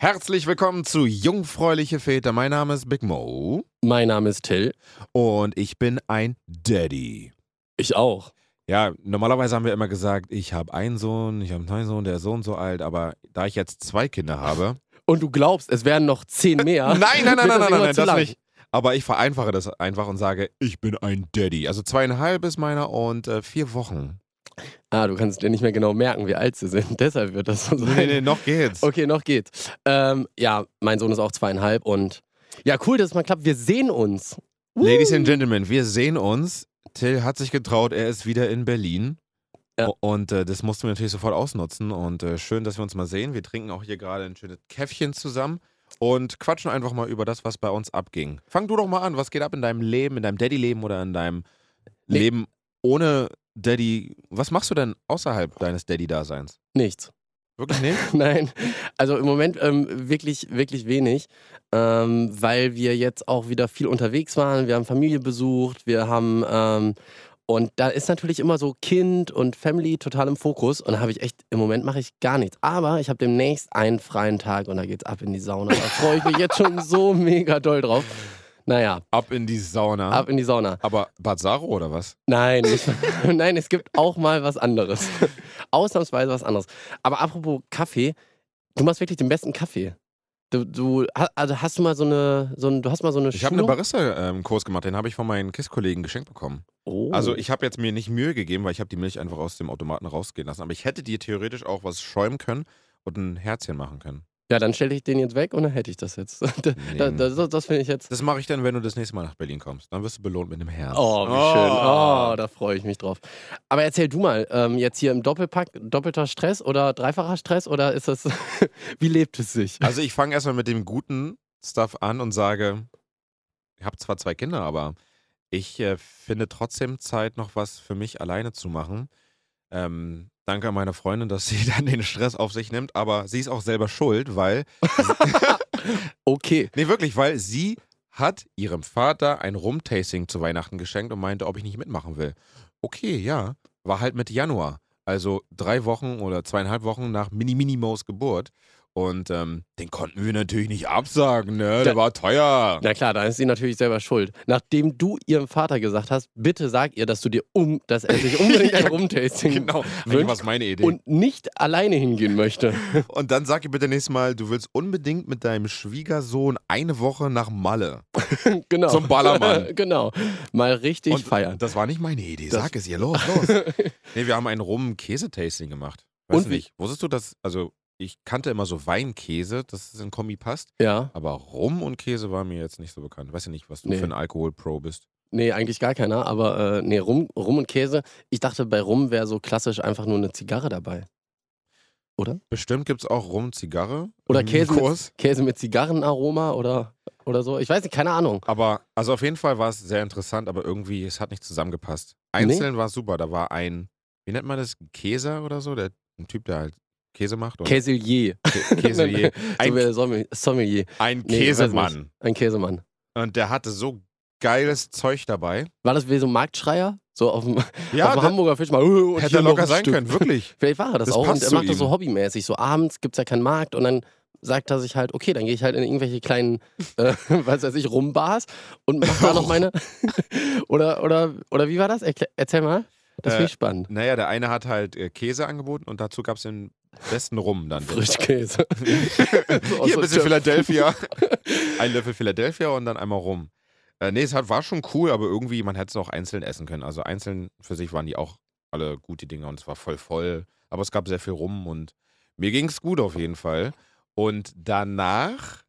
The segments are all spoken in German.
Herzlich willkommen zu Jungfräuliche Väter. Mein Name ist Big Mo Mein Name ist Till. und ich bin ein Daddy. Ich auch. Ja, normalerweise haben wir immer gesagt, ich habe einen Sohn, ich habe einen Sohn, der ist so und so alt, aber da ich jetzt zwei Kinder habe. Und du glaubst, es werden noch zehn mehr? nein, nein, nein, nein, nein, nein, nein, das lang. nicht. Aber ich vereinfache das einfach und sage, ich bin ein Daddy. Also zweieinhalb ist meiner und äh, vier Wochen. Ah, du kannst dir nicht mehr genau merken, wie alt sie sind. Deshalb wird das so sein. Nee, nee, noch geht's. Okay, noch geht's. Ähm, ja, mein Sohn ist auch zweieinhalb und ja, cool, dass es mal klappt. Wir sehen uns. Ladies and Gentlemen, wir sehen uns. Till hat sich getraut, er ist wieder in Berlin. Ja. Und äh, das mussten wir natürlich sofort ausnutzen. Und äh, schön, dass wir uns mal sehen. Wir trinken auch hier gerade ein schönes Käffchen zusammen und quatschen einfach mal über das, was bei uns abging. Fang du doch mal an. Was geht ab in deinem Leben, in deinem Daddy-Leben oder in deinem Nee. Leben ohne Daddy? Was machst du denn außerhalb deines Daddy-Daseins? Nichts. Wirklich nicht? Nein, also im Moment ähm, wirklich, wirklich wenig, ähm, weil wir jetzt auch wieder viel unterwegs waren. Wir haben Familie besucht, wir haben ähm, und da ist natürlich immer so Kind und Family total im Fokus und da habe ich echt, im Moment mache ich gar nichts. Aber ich habe demnächst einen freien Tag und da geht's ab in die Sauna. Da freue ich mich jetzt schon so mega doll drauf. Naja, Ab in die Sauna. ab in die Sauna. Aber Bad Saro oder was? Nein, nicht, nein, es gibt auch mal was anderes. Ausnahmsweise was anderes. Aber apropos Kaffee, du machst wirklich den besten Kaffee. Du, du also hast du mal so eine, so ein, du hast mal so eine Ich habe einen? Barista-Kurs gemacht, den habe ich von meinen KISS-Kollegen geschenkt bekommen. oh. Also ich habe jetzt mir nicht Mühe gegeben, weil ich habe die Milch einfach aus dem Automaten rausgehen lassen. Aber ich hätte dir theoretisch auch was schäumen können und ein Herzchen machen können. Ja, dann stelle ich den jetzt weg und dann hätte ich das jetzt. da, da, das das finde ich jetzt. Das mache ich dann, wenn du das nächste Mal nach Berlin kommst. Dann wirst du belohnt mit einem Herz. Oh, wie schön. Oh, da freue ich mich drauf. Aber erzähl du mal, ähm, jetzt hier im Doppelpack, doppelter Stress oder dreifacher Stress oder ist das, wie lebt es sich? Also ich fange erstmal mit dem guten Stuff an und sage, ich habe zwar zwei Kinder, aber ich äh, finde trotzdem Zeit, noch was für mich alleine zu machen. Ähm, danke an meine Freundin, dass sie dann den Stress auf sich nimmt, aber sie ist auch selber schuld, weil Okay. Nee, wirklich, weil sie hat ihrem Vater ein Rum-Tasting zu Weihnachten geschenkt und meinte, ob ich nicht mitmachen will. Okay, ja. War halt Mitte Januar. Also drei Wochen oder zweieinhalb Wochen nach Mini-Mini-Maus Geburt. Und ähm, den konnten wir natürlich nicht absagen, ne? Der Ja. war teuer. Na klar, da ist sie natürlich selber schuld. Nachdem du ihrem Vater gesagt hast, bitte sag ihr, dass du dir um, dass er sich unbedingt ein Rumtasting Genau. Wünscht. Und, und nicht alleine hingehen möchte. dann sag ihr bitte nächstes Mal, du willst unbedingt mit deinem Schwiegersohn eine Woche nach Malle. genau. Zum Ballermann. genau. Mal richtig Und feiern. Das war nicht meine Idee. Das- Sag es ihr, los, los. nee, wir haben ein Rum-Käse-Tasting gemacht. Weißt Und nicht? Wusstest du, dass, also ich kannte immer so Weinkäse, dass es in Kombi passt, Ja. aber Rum und Käse war mir jetzt nicht so bekannt. Weiß ja nicht, was du Nee. für ein Alkohol-Pro bist. Nee, eigentlich gar keiner, aber äh, nee, Rum, Rum und Käse. Ich dachte, bei Rum wäre so klassisch einfach nur eine Zigarre dabei. Bestimmt gibt es auch Rum-Zigarre. Oder Käse mit, Käse mit Zigarrenaroma oder, oder so. Ich weiß nicht, keine Ahnung. Aber, also auf jeden Fall war es sehr interessant, aber irgendwie, es hat nicht zusammengepasst. Einzeln war es super. Da war ein, wie nennt man das, Käser oder so? Der, ein Typ, der halt Käse macht. Käselier. Käselier. Ein, Sommelier- ein Käsemann. Ein Käsemann. Und der hatte so geiles Zeug dabei. War das wie so ein Marktschreier? So auf dem, Ja, auf dem Hamburger Fisch mal. "Oh, und hätte er locker ein sein Stück." können, wirklich. Vielleicht war er das, Das auch und er macht das so hobbymäßig. So abends gibt es ja keinen Markt und dann sagt er sich halt, okay, dann gehe ich halt in irgendwelche kleinen, äh, was weiß ich, Rumbars und mach da noch meine. oder, oder, oder wie war das? Erklär, erzähl mal. Das finde Äh, ich spannend. Naja, der eine hat halt äh, Käse angeboten und dazu gab es den besten Rum dann. Frischkäse. Hier ein bisschen. Philadelphia. ein Löffel Philadelphia und dann einmal Rum. Äh, nee, es hat, war schon cool, aber irgendwie, man hätte es auch einzeln essen können. Also einzeln für sich waren die auch alle gute Dinge und es war voll voll. Aber es gab sehr viel Rum und mir ging es gut auf jeden Fall. Und danach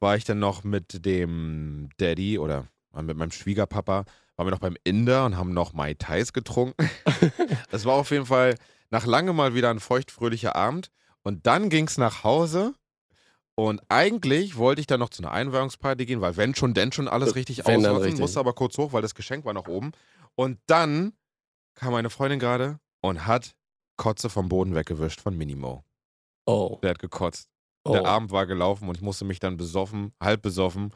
war ich dann noch mit dem Daddy oder mit meinem Schwiegerpapa, waren wir noch beim Inder und haben noch Mai Tais getrunken. das war auf jeden Fall nach langem mal wieder ein feuchtfröhlicher Abend. Und dann ging es nach Hause. Und eigentlich wollte ich dann noch zu einer Einweihungsparty gehen, weil wenn schon, denn schon alles richtig Wenn richtig. musste aber kurz hoch, weil das Geschenk war noch oben. Und dann kam meine Freundin gerade und hat Kotze vom Boden weggewischt von Minimo. Oh. Der hat gekotzt. oh. Der Abend war gelaufen und ich musste mich dann besoffen, halb besoffen,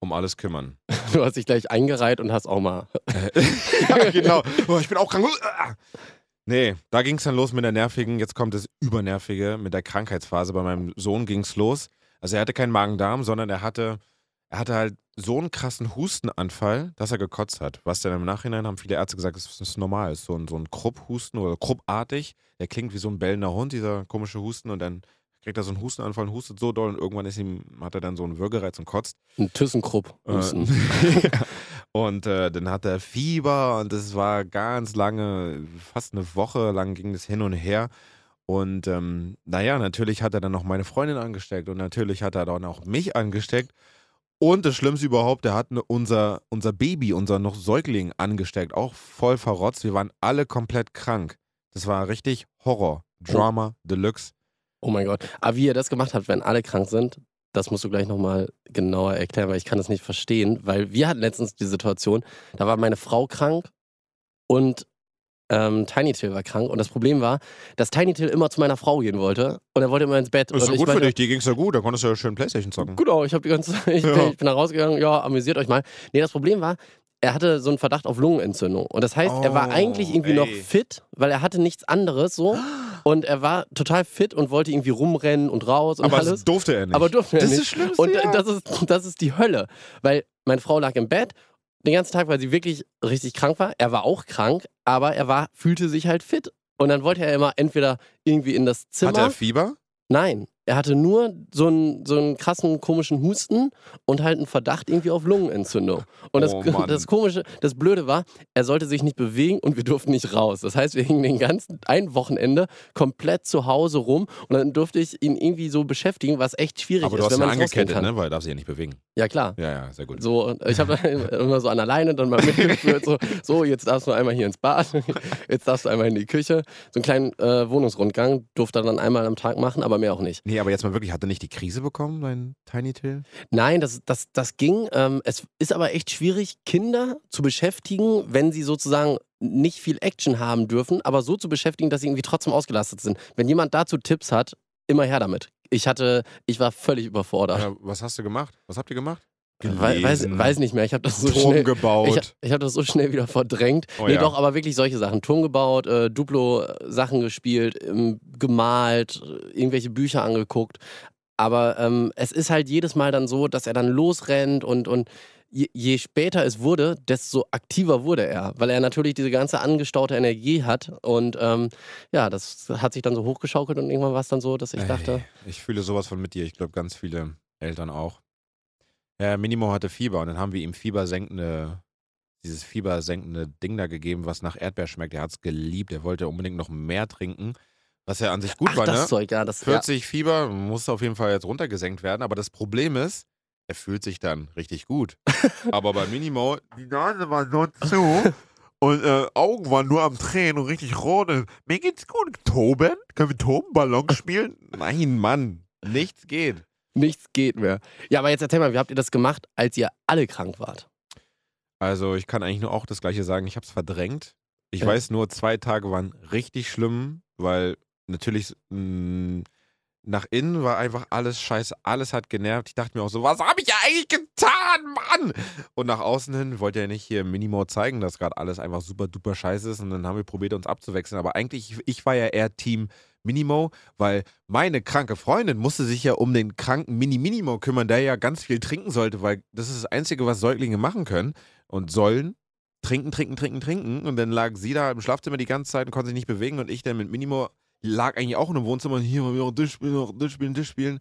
um alles kümmern. Du hast dich gleich eingereiht und hast auch mal. ja, genau. Oh, ich bin auch krank. Nee, da ging es dann los mit der nervigen, jetzt kommt das Übernervige, mit der Krankheitsphase. Bei meinem Sohn ging es los. Also er hatte keinen Magen-Darm, sondern er hatte, er hatte halt so einen krassen Hustenanfall, dass er gekotzt hat. Was dann im Nachhinein haben viele Ärzte gesagt, das ist normal. Ist so ein, so ein Krupp-Husten oder Kruppartig. Der klingt wie so ein bellender Hund, dieser komische Husten. Und dann kriegt er so einen Hustenanfall und hustet so doll und irgendwann ist ihm, hat er dann so einen Würgereiz und kotzt. Ein Thyssenkrupp. Äh, und äh, dann hat er Fieber und es war ganz lange, fast eine Woche lang ging es hin und her. Und ähm, naja, natürlich hat er dann noch meine Freundin angesteckt und natürlich hat er dann auch mich angesteckt. Und das Schlimmste überhaupt, er hat unser, unser Baby, unser noch Säugling angesteckt, auch voll verrotzt. Wir waren alle komplett krank. Das war richtig Horror. Drama Deluxe. Oh mein Gott. Aber wie ihr das gemacht habt, wenn alle krank sind, das musst du gleich nochmal genauer erklären, weil ich kann das nicht verstehen. Weil wir hatten letztens die Situation, da war meine Frau krank und ähm, Tiny Till war krank. Und das Problem war, dass Tiny Till immer zu meiner Frau gehen wollte und er wollte immer ins Bett. Das ist doch gut ich für meinte, dich, dir ging es ja gut, da konntest du ja schön Playstation zocken. Genau, ich habe die ganze ich, Ja. bin, ich bin da rausgegangen, ja, amüsiert euch mal. Nee, das Problem war, er hatte so einen Verdacht auf Lungenentzündung. Und das heißt, er war Oh, eigentlich irgendwie noch ey. fit, weil er hatte nichts anderes so. Und er war total fit und wollte irgendwie rumrennen und raus und Aber alles. das durfte er nicht. Aber durfte er Das ist nicht. das Schlimmste, Und äh, ja. das, ist, das ist die Hölle. Weil meine Frau lag im Bett den ganzen Tag, weil sie wirklich richtig krank war. Er war auch krank, aber er war, fühlte sich halt fit. Und dann wollte er immer entweder irgendwie in das Zimmer. Hat er Fieber? Nein, er hatte nur so einen, so einen krassen komischen Husten und halt einen Verdacht irgendwie auf Lungenentzündung. Und das, Oh das komische, das Blöde war, er sollte sich nicht bewegen und wir durften nicht raus. Das heißt, wir hingen den ganzen ein Wochenende komplett zu Hause rum und dann durfte ich ihn irgendwie so beschäftigen, was echt schwierig Aber ist, du hast rausgehen angekettet, ne? Weil er darf sich ja nicht bewegen. Ja klar. Ja, ja, sehr gut. So, ich habe immer so an der Leine dann mal mitgeführt, so, so, jetzt darfst du einmal hier ins Bad, jetzt darfst du einmal in die Küche. So einen kleinen äh, Wohnungsrundgang durfte er dann einmal am Tag machen, aber mehr auch nicht. Nee, aber jetzt mal wirklich, hat er nicht die Krise bekommen, dein Tiny Till? Nein, das, das, das ging. Ähm, es ist aber echt schwierig, Kinder zu beschäftigen, wenn sie sozusagen nicht viel Action haben dürfen, aber so zu beschäftigen, dass sie irgendwie trotzdem ausgelastet sind. Wenn jemand dazu Tipps hat, immer her damit. Ich hatte, ich war völlig überfordert. Ja, was hast du gemacht? Was habt ihr gemacht? Wei- weiß, Gelesen, weiß nicht mehr. Ich habe das so Turm schnell. gebaut. Ich, ich habe das so schnell wieder verdrängt. Oh nee, ja. doch, aber wirklich solche Sachen. Turm gebaut, äh, Duplo-Sachen gespielt, ähm, gemalt, äh, irgendwelche Bücher angeguckt. Aber ähm, es ist halt jedes Mal dann so, dass er dann losrennt und, und je, je später es wurde, desto aktiver wurde er, weil er natürlich diese ganze angestaute Energie hat. Und ähm, ja, das hat sich dann so hochgeschaukelt und irgendwann war es dann so, dass ich dachte, Ey, ich fühle sowas von mit dir. Ich glaube, ganz viele Eltern auch. Ja, Minimo hatte Fieber und dann haben wir ihm fiebersenkende, dieses fiebersenkende Ding da gegeben, was nach Erdbeer schmeckt. Er hat es geliebt. Er wollte unbedingt noch mehr trinken, was ja an sich gut ach, war, das ne? Zeug, ja, das ja. 40 Fieber muss auf jeden Fall jetzt runtergesenkt werden, aber das Problem ist, er fühlt sich dann richtig gut. aber bei Minimo, die Nase war so zu und äh, Augen waren nur am Tränen und richtig rot. Und, Mir geht's gut. Toben? Können wir Toben Ballon spielen? Nein, Mann. Nichts geht. Nichts geht mehr. Ja, aber jetzt erzähl mal, wie habt ihr das gemacht, als ihr alle krank wart? Also ich kann eigentlich nur auch das gleiche sagen. Ich habe es verdrängt. Ich Ja. weiß nur, zwei Tage waren richtig schlimm, weil natürlich mh, nach innen war einfach alles scheiße. Alles hat genervt. Ich dachte mir auch so, was habe ich ja eigentlich getan, Mann? Und nach außen hin wollte er nicht hier Minimo zeigen, dass gerade alles einfach super duper scheiße ist. Und dann haben wir probiert, uns abzuwechseln. Aber eigentlich, ich war ja eher Team Minimo, weil meine kranke Freundin musste sich ja um den kranken Mini-Minimo kümmern, der ja ganz viel trinken sollte, weil das ist das Einzige, was Säuglinge machen können und sollen. Trinken, trinken, trinken, trinken. Und dann lag sie da im Schlafzimmer die ganze Zeit und konnte sich nicht bewegen. Und ich dann mit Minimo lag eigentlich auch in einem Wohnzimmer und hier wieder Tisch spielen, Tisch spielen, Tisch spielen.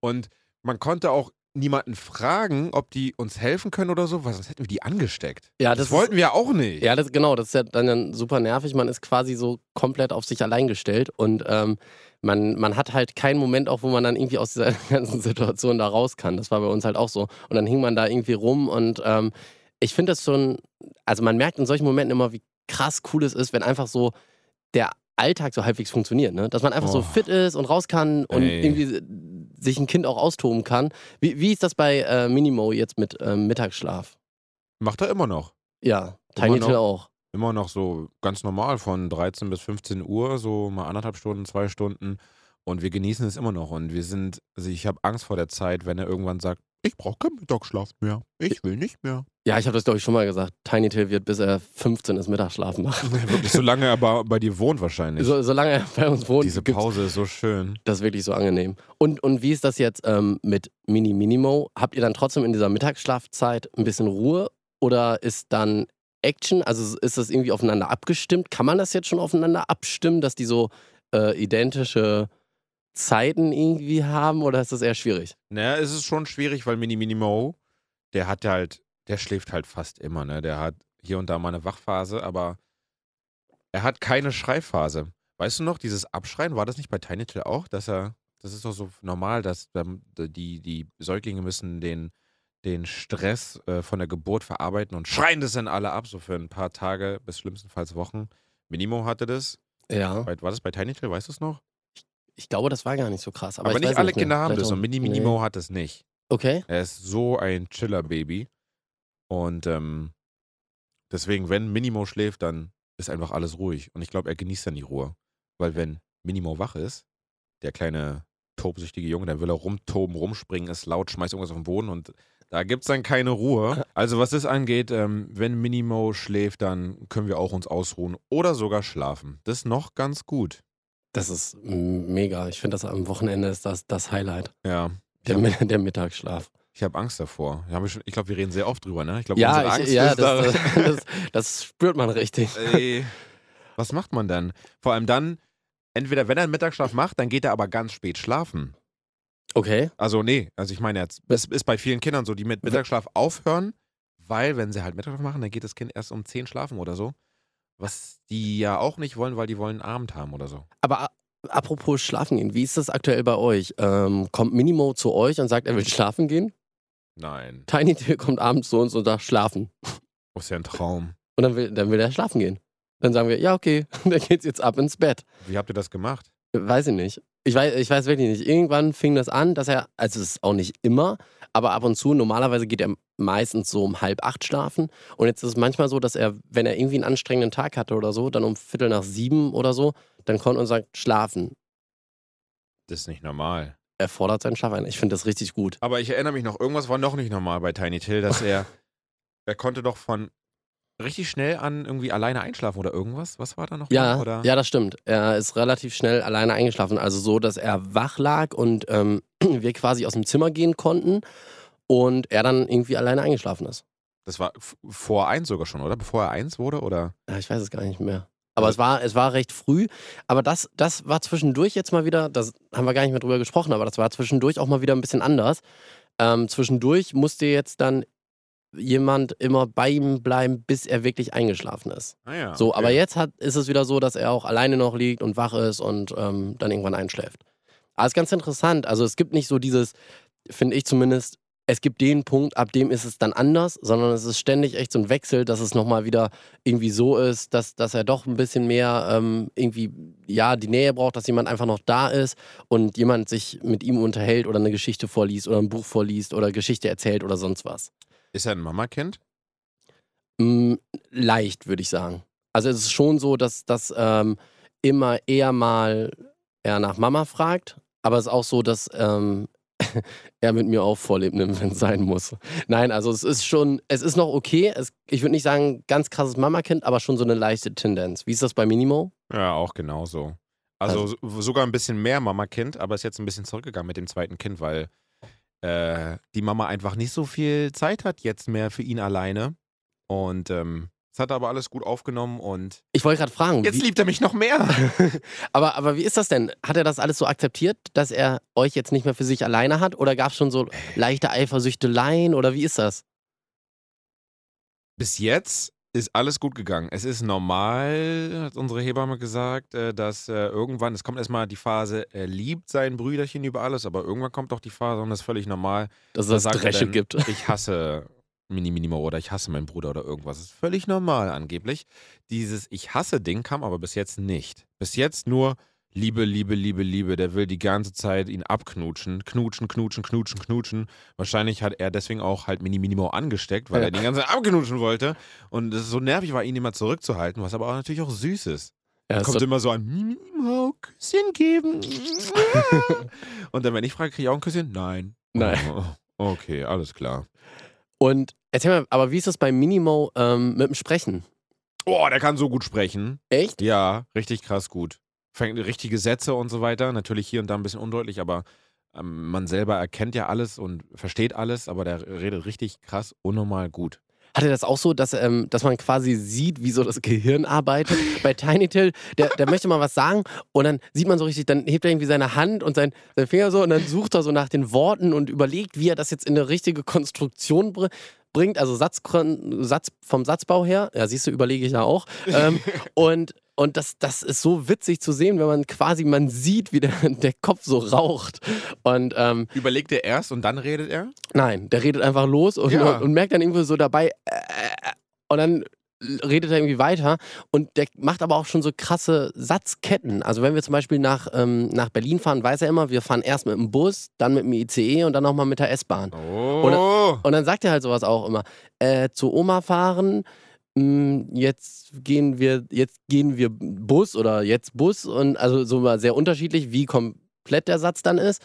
Und man konnte auch niemanden fragen, ob die uns helfen können oder so, weil sonst hätten wir die angesteckt. Ja, Das, das, ist, wollten wir auch nicht. Ja, das, genau, das ist ja dann, super nervig. Man ist quasi so komplett auf sich allein gestellt und ähm, man, man hat halt keinen Moment auch, wo man dann irgendwie aus dieser ganzen Situation da raus kann. Das war bei uns halt auch so. Und dann hing man da irgendwie rum und ähm, ich finde das schon, also man merkt in solchen Momenten immer, wie krass cool es ist, wenn einfach so der Alltag so halbwegs funktioniert, ne? Dass man einfach so Oh. fit ist und raus kann und Ey. irgendwie sich ein Kind auch austoben kann. Wie, wie ist das bei äh, Minimo jetzt mit ähm, Mittagsschlaf? Macht er immer noch. Ja, Tiny. Till auch. Immer noch so ganz normal von 13 bis 15 Uhr, so mal anderthalb Stunden, zwei Stunden. Und wir genießen es immer noch. Und wir sind, also ich habe Angst vor der Zeit, wenn er irgendwann sagt, ich brauche keinen Mittagsschlaf mehr. Ich will nicht mehr. Ja, ich habe das, glaube ich, schon mal gesagt. Tiny Till wird, bis er 15 ist, Mittagsschlafen machen. Wirklich, solange er bei, bei dir wohnt wahrscheinlich. So, solange er bei uns wohnt, Diese Pause ist so schön. das ist wirklich so angenehm. Und, und wie ist das jetzt ähm, mit Mini Minimo? Habt ihr dann trotzdem in dieser Mittagsschlafzeit ein bisschen Ruhe oder ist dann Action? Also ist das irgendwie aufeinander abgestimmt? Kann man das jetzt schon aufeinander abstimmen, dass die so äh, identische Zeiten irgendwie haben oder ist das eher schwierig? Naja, es ist schon schwierig, weil Mini Mini Mo, der hat halt, der schläft halt fast immer, ne? Der hat hier und da mal eine Wachphase, aber er hat keine Schreiphase. Weißt du noch, dieses Abschreien, war das nicht bei Tiny Till auch, dass er, das ist doch so normal, dass die, die Säuglinge müssen den, den Stress äh, von der Geburt verarbeiten und schreien das dann alle ab, so für ein paar Tage bis schlimmstenfalls Wochen. Minimo hatte das. Ja. War das bei Tiny Till, weißt du es noch? Ich glaube, das war gar nicht so krass. Aber, Aber, ich nicht alle nicht mehr. Kinder haben Vielleicht das und Mini nee. Minimo hat es nicht. Okay. Er ist so ein Chiller-Baby. Und ähm, deswegen, wenn Minimo schläft, dann ist einfach alles ruhig. Und ich glaube, er genießt dann die Ruhe. Weil wenn Minimo wach ist, der kleine tobsüchtige Junge, dann will er rumtoben, rumspringen, ist laut, schmeißt irgendwas auf den Boden und da gibt es dann keine Ruhe. Also was das angeht, ähm, wenn Minimo schläft, dann können wir auch uns ausruhen oder sogar schlafen. Das ist noch ganz gut. Das ist mega. Ich finde, das am Wochenende ist das das Highlight. Ja. Der, der Mittagsschlaf. Ich habe Angst davor. Ich ich glaube, wir reden sehr oft drüber, ne? Ich glaube, Ja, unsere ich, Angst ja ist das, da- das, das spürt man richtig. Ey, was macht man dann? Vor allem dann, entweder wenn er einen Mittagsschlaf macht, dann geht er aber ganz spät schlafen. Okay. Also nee, also ich meine jetzt, es ist bei vielen Kindern so, die mit Mittagsschlaf aufhören, weil wenn sie halt Mittagsschlaf machen, dann geht das Kind erst um 10 schlafen oder so. Was die ja auch nicht wollen, weil die wollen einen Abend haben oder so. Aber apropos schlafen gehen, wie ist das aktuell bei euch? Ähm, kommt Minimo zu euch und sagt, er will schlafen gehen? Nein, Tiny Till kommt abends zu uns und sagt, schlafen. das ist ja ein Traum. Und dann will, dann will er schlafen gehen. Dann sagen wir, ja, okay, dann geht's jetzt ab ins Bett. Wie habt ihr das gemacht? Weiß ich nicht. Ich weiß, ich weiß wirklich nicht. Irgendwann fing das an, dass er, also es ist auch nicht immer, aber ab und zu, normalerweise geht er meistens so um halb acht schlafen. Und jetzt ist es manchmal so, dass er, wenn er irgendwie einen anstrengenden Tag hatte oder so, dann um Viertel nach sieben oder so, dann kommt und sagt, schlafen. Das ist nicht normal. Er fordert seinen Schlaf ein. Ich finde das richtig gut. Aber ich erinnere mich noch, irgendwas war noch nicht normal bei Tiny Till, dass er, er konnte doch von richtig schnell an irgendwie alleine einschlafen oder irgendwas. Was war da noch? Ja, mal? oder? ja, das stimmt. Er ist relativ schnell alleine eingeschlafen. Also so, dass er wach lag und ähm, wir quasi aus dem Zimmer gehen konnten und er dann irgendwie alleine eingeschlafen ist. Das war vor eins sogar schon, oder? Bevor er eins wurde, oder? Ja, ich weiß es gar nicht mehr. Aber es war, es war recht früh. Aber das, das war zwischendurch jetzt mal wieder, das haben wir gar nicht mehr drüber gesprochen, aber das war zwischendurch auch mal wieder ein bisschen anders. Ähm, zwischendurch musste jetzt dann jemand immer bei ihm bleiben, bis er wirklich eingeschlafen ist. Ah ja. So, okay. aber jetzt hat, ist es wieder so, dass er auch alleine noch liegt und wach ist und ähm, dann irgendwann einschläft. Aber es ist ganz interessant. Also es gibt nicht so dieses, finde ich zumindest, es gibt den Punkt, ab dem ist es dann anders, sondern es ist ständig echt so ein Wechsel, dass es nochmal wieder irgendwie so ist, dass, dass er doch ein bisschen mehr ähm, irgendwie, ja, die Nähe braucht, dass jemand einfach noch da ist und jemand sich mit ihm unterhält oder eine Geschichte vorliest oder ein Buch vorliest oder Geschichte erzählt oder sonst was. Ist er ein Mamakind? Mm, leicht, würde ich sagen. Also es ist schon so, dass das ähm, immer eher mal er nach Mama fragt, aber es ist auch so, dass ähm, er mit mir auch Vorlieb nimmt, wenn es sein muss. Nein, also es ist schon, es ist noch okay. Es, ich würde nicht sagen, ganz krasses Mamakind, aber schon so eine leichte Tendenz. Wie ist das bei Minimo? Ja, auch genauso. Also, so- sogar ein bisschen mehr Mamakind, aber ist jetzt ein bisschen zurückgegangen mit dem zweiten Kind, weil äh, die Mama einfach nicht so viel Zeit hat jetzt mehr für ihn alleine. Und ähm, es hat er aber alles gut aufgenommen und Ich wollte gerade fragen. jetzt wie, liebt er mich noch mehr. aber, aber wie ist das denn? Hat er das alles so akzeptiert, dass er euch jetzt nicht mehr für sich alleine hat? Oder gab es schon so leichte Eifersüchteleien? Oder wie ist das? Bis jetzt ist alles gut gegangen. Es ist normal, hat unsere Hebamme gesagt, äh, dass äh, irgendwann, es kommt erstmal die Phase, er liebt sein Brüderchen über alles, aber irgendwann kommt auch die Phase, und das ist völlig normal, Dass Da es er Dresche dann, gibt. Ich hasse Mini Minimo oder ich hasse meinen Bruder oder irgendwas. Das ist völlig normal angeblich. Dieses Ich hasse Ding kam aber bis jetzt nicht. Bis jetzt nur Liebe, Liebe, Liebe, Liebe. Der will die ganze Zeit ihn abknutschen. Knutschen, knutschen, knutschen, knutschen. Wahrscheinlich hat er deswegen auch halt Mini Minimo angesteckt, weil Ja. er die ganze Zeit abknutschen wollte. Und es so nervig war, ihn immer zurückzuhalten, was aber auch natürlich auch süß ist. Ja, ist Kommt so, immer so an, Minimo, Küsschen geben. Und dann, wenn ich frage, kriege ich auch ein Küsschen? Nein. Nein. Oh, Okay, alles klar. Und erzähl mal, aber wie ist das bei Minimo ähm, mit dem Sprechen? Oh, der kann so gut sprechen. Echt? Ja, richtig krass gut. Fängt richtige Sätze und so weiter. Natürlich hier und da ein bisschen undeutlich, aber ähm, man selber erkennt ja alles und versteht alles, aber der redet richtig krass, unnormal gut. Hat er das auch so, dass, ähm, dass man quasi sieht, wie so das Gehirn arbeitet? Bei Tiny Till, der, der möchte mal was sagen und dann sieht man so richtig, dann hebt er irgendwie seine Hand und sein, sein Finger so und dann sucht er so nach den Worten und überlegt, wie er das jetzt in eine richtige Konstruktion bringt bringt, also Satz, Satz, vom Satzbau her, ja, siehst du, überlege ich ja auch. Ähm, und und das, das ist so witzig zu sehen, wenn man quasi, man sieht, wie der, der Kopf so raucht. Und, ähm, Überlegt er erst und dann redet er? Nein, der redet einfach los und, Ja. und, und merkt dann irgendwie so dabei, äh, und dann redet er irgendwie weiter und der macht aber auch schon so krasse Satzketten. Also wenn wir zum Beispiel nach, ähm, nach Berlin fahren, weiß er immer, wir fahren erst mit dem Bus, dann mit dem ICE und dann nochmal mit der S-Bahn. Oh. Und dann sagt er halt sowas auch immer. Äh, zu Oma fahren, jetzt gehen wir, jetzt gehen wir Bus oder jetzt Bus und also so mal sehr unterschiedlich, wie komplett der Satz dann ist.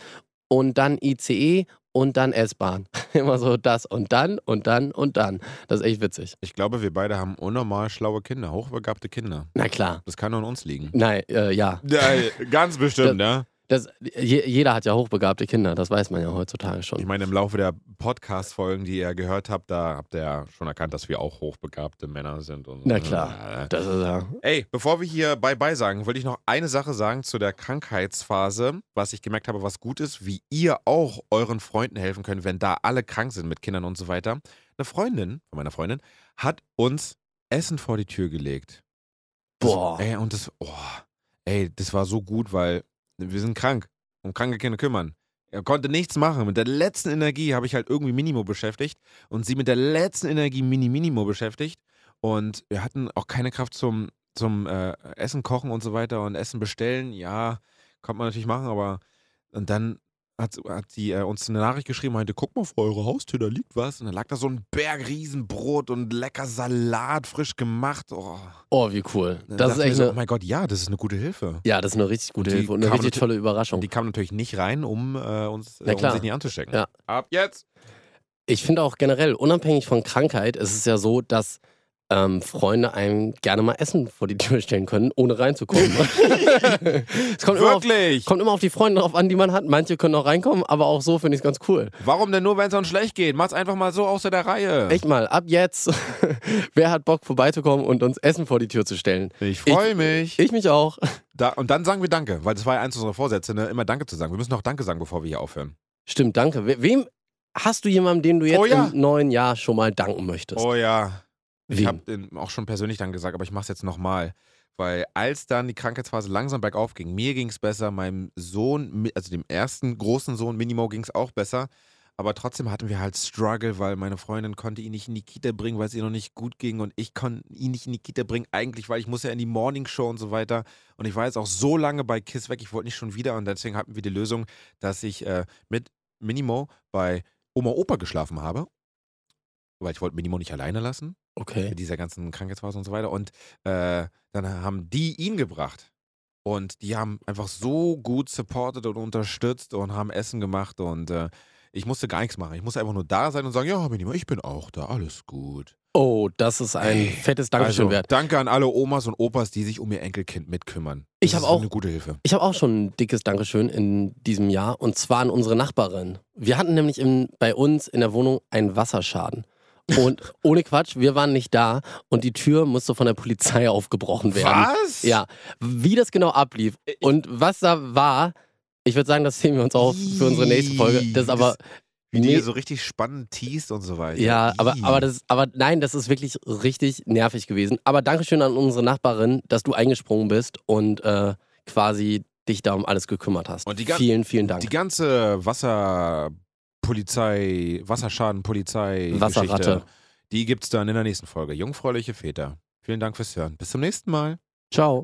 Und dann ICE und dann S-Bahn. Immer so das und dann und dann und dann. Das ist echt witzig. Ich glaube, wir beide haben unnormal schlaue Kinder, hochbegabte Kinder. Na klar. Das kann nur an uns liegen. Nein, äh, ja. Ja, ganz bestimmt, ne? Das, je, jeder hat ja hochbegabte Kinder, das weiß man ja heutzutage Ich schon. meine, im Laufe der Podcast-Folgen, die ihr gehört habt, da habt ihr ja schon erkannt, dass wir auch hochbegabte Männer sind. Und, Na klar. Das ist ja. Ey, bevor wir hier Bye-Bye sagen, wollte ich noch eine Sache sagen zu der Krankheitsphase, was ich gemerkt habe, was gut ist, wie ihr auch euren Freunden helfen könnt, wenn da alle krank sind mit Kindern und so weiter. Eine Freundin von meiner Freundin hat uns Essen vor die Tür gelegt. Das, Boah. Ey, und das, oh, ey, das war so gut, weil wir sind krank. Um kranke Kinder kümmern. Er konnte nichts machen. Mit der letzten Energie habe ich halt irgendwie Minimo beschäftigt und sie mit der letzten Energie Mini Minimo beschäftigt. Und wir hatten auch keine Kraft zum, zum äh, Essen kochen und so weiter und Essen bestellen. Ja, konnte man natürlich machen, aber und dann hat, hat sie äh, uns eine Nachricht geschrieben, meinte, guck mal vor eure Haustür, da liegt was. Und dann lag da so ein Berg Riesenbrot und lecker Salat, frisch gemacht. Oh. Oh, wie cool. Das ist echt so, eine. oh mein Gott, ja, das ist eine gute Hilfe. Ja, das ist eine richtig gute Hilfe und eine richtig tolle Überraschung. Die kam natürlich nicht rein, um äh, uns äh, um sich nicht anzustecken. Ja. Ab jetzt! Ich finde auch generell, unabhängig von Krankheit, ist es ja so, dass ähm, Freunde einem gerne mal Essen vor die Tür stellen können, ohne reinzukommen. es kommt immer, auf, kommt immer auf die Freunde drauf an, die man hat. Manche können auch reinkommen, aber auch so finde ich es ganz cool. Warum denn nur, wenn es uns schlecht geht? Mach's einfach mal so außer der Reihe. Echt mal, ab jetzt, wer hat Bock vorbeizukommen und uns Essen vor die Tür zu stellen? Ich freue mich. Ich mich auch. Da, und dann sagen wir Danke, weil das war ja eins unserer Vorsätze, ne? immer Danke zu sagen. Wir müssen auch Danke sagen, bevor wir hier aufhören. Stimmt, danke. We wem hast du jemandem, dem du jetzt Oh ja. im neuen Jahr schon mal danken möchtest? Oh ja. Ich habe auch schon persönlich Danke gesagt, aber ich mach's jetzt nochmal. Weil als dann die Krankheitsphase langsam bergauf ging, mir ging's besser, meinem Sohn, also dem ersten großen Sohn Minimo ging's auch besser. Aber trotzdem hatten wir halt Struggle, weil meine Freundin konnte ihn nicht in die Kita bringen, weil es ihr noch nicht gut ging und ich konnte ihn nicht in die Kita bringen, eigentlich, weil ich muss ja in die Morning Show und so weiter. Und ich war jetzt auch so lange bei Kiss weg, ich wollte nicht schon wieder und deswegen hatten wir die Lösung, dass ich äh, mit Minimo bei Oma Opa geschlafen habe, weil ich wollte Minimo nicht alleine lassen Okay. mit dieser ganzen Krankheitsphase und so weiter. Und äh, dann haben die ihn gebracht. Und die haben einfach so gut supportet und unterstützt und haben Essen gemacht. Und äh, ich musste gar nichts machen. Ich musste einfach nur da sein und sagen, ja, Minimo, ich bin auch da, alles gut. Oh, das ist ein Ey, fettes Dankeschön also, wert. danke an alle Omas und Opas, die sich um ihr Enkelkind mitkümmern. Ich Das hab ist auch- eine gute Hilfe. Ich habe auch schon ein dickes Dankeschön in diesem Jahr und zwar an unsere Nachbarin. Wir hatten nämlich in, bei uns in der Wohnung einen Wasserschaden. Und ohne Quatsch, wir waren nicht da und die Tür musste von der Polizei aufgebrochen werden. Was? Ja, wie das genau ablief und was da war, ich würde sagen, das sehen wir uns auf für unsere nächste Folge. Das ist aber Wie die Nee. hier so richtig spannend teast und so weiter. Ja, aber, aber, das, aber nein, das ist wirklich richtig nervig gewesen. Aber Dankeschön an unsere Nachbarin, dass du eingesprungen bist und äh, quasi dich da um alles gekümmert hast. Die vielen, vielen Dank. Die ganze Wasserpolizei, Wasserschadenpolizei, Wasserratte. Geschichte, die gibt's dann in der nächsten Folge. Jungfräuliche Väter. Vielen Dank fürs Hören. Bis zum nächsten Mal. Ciao.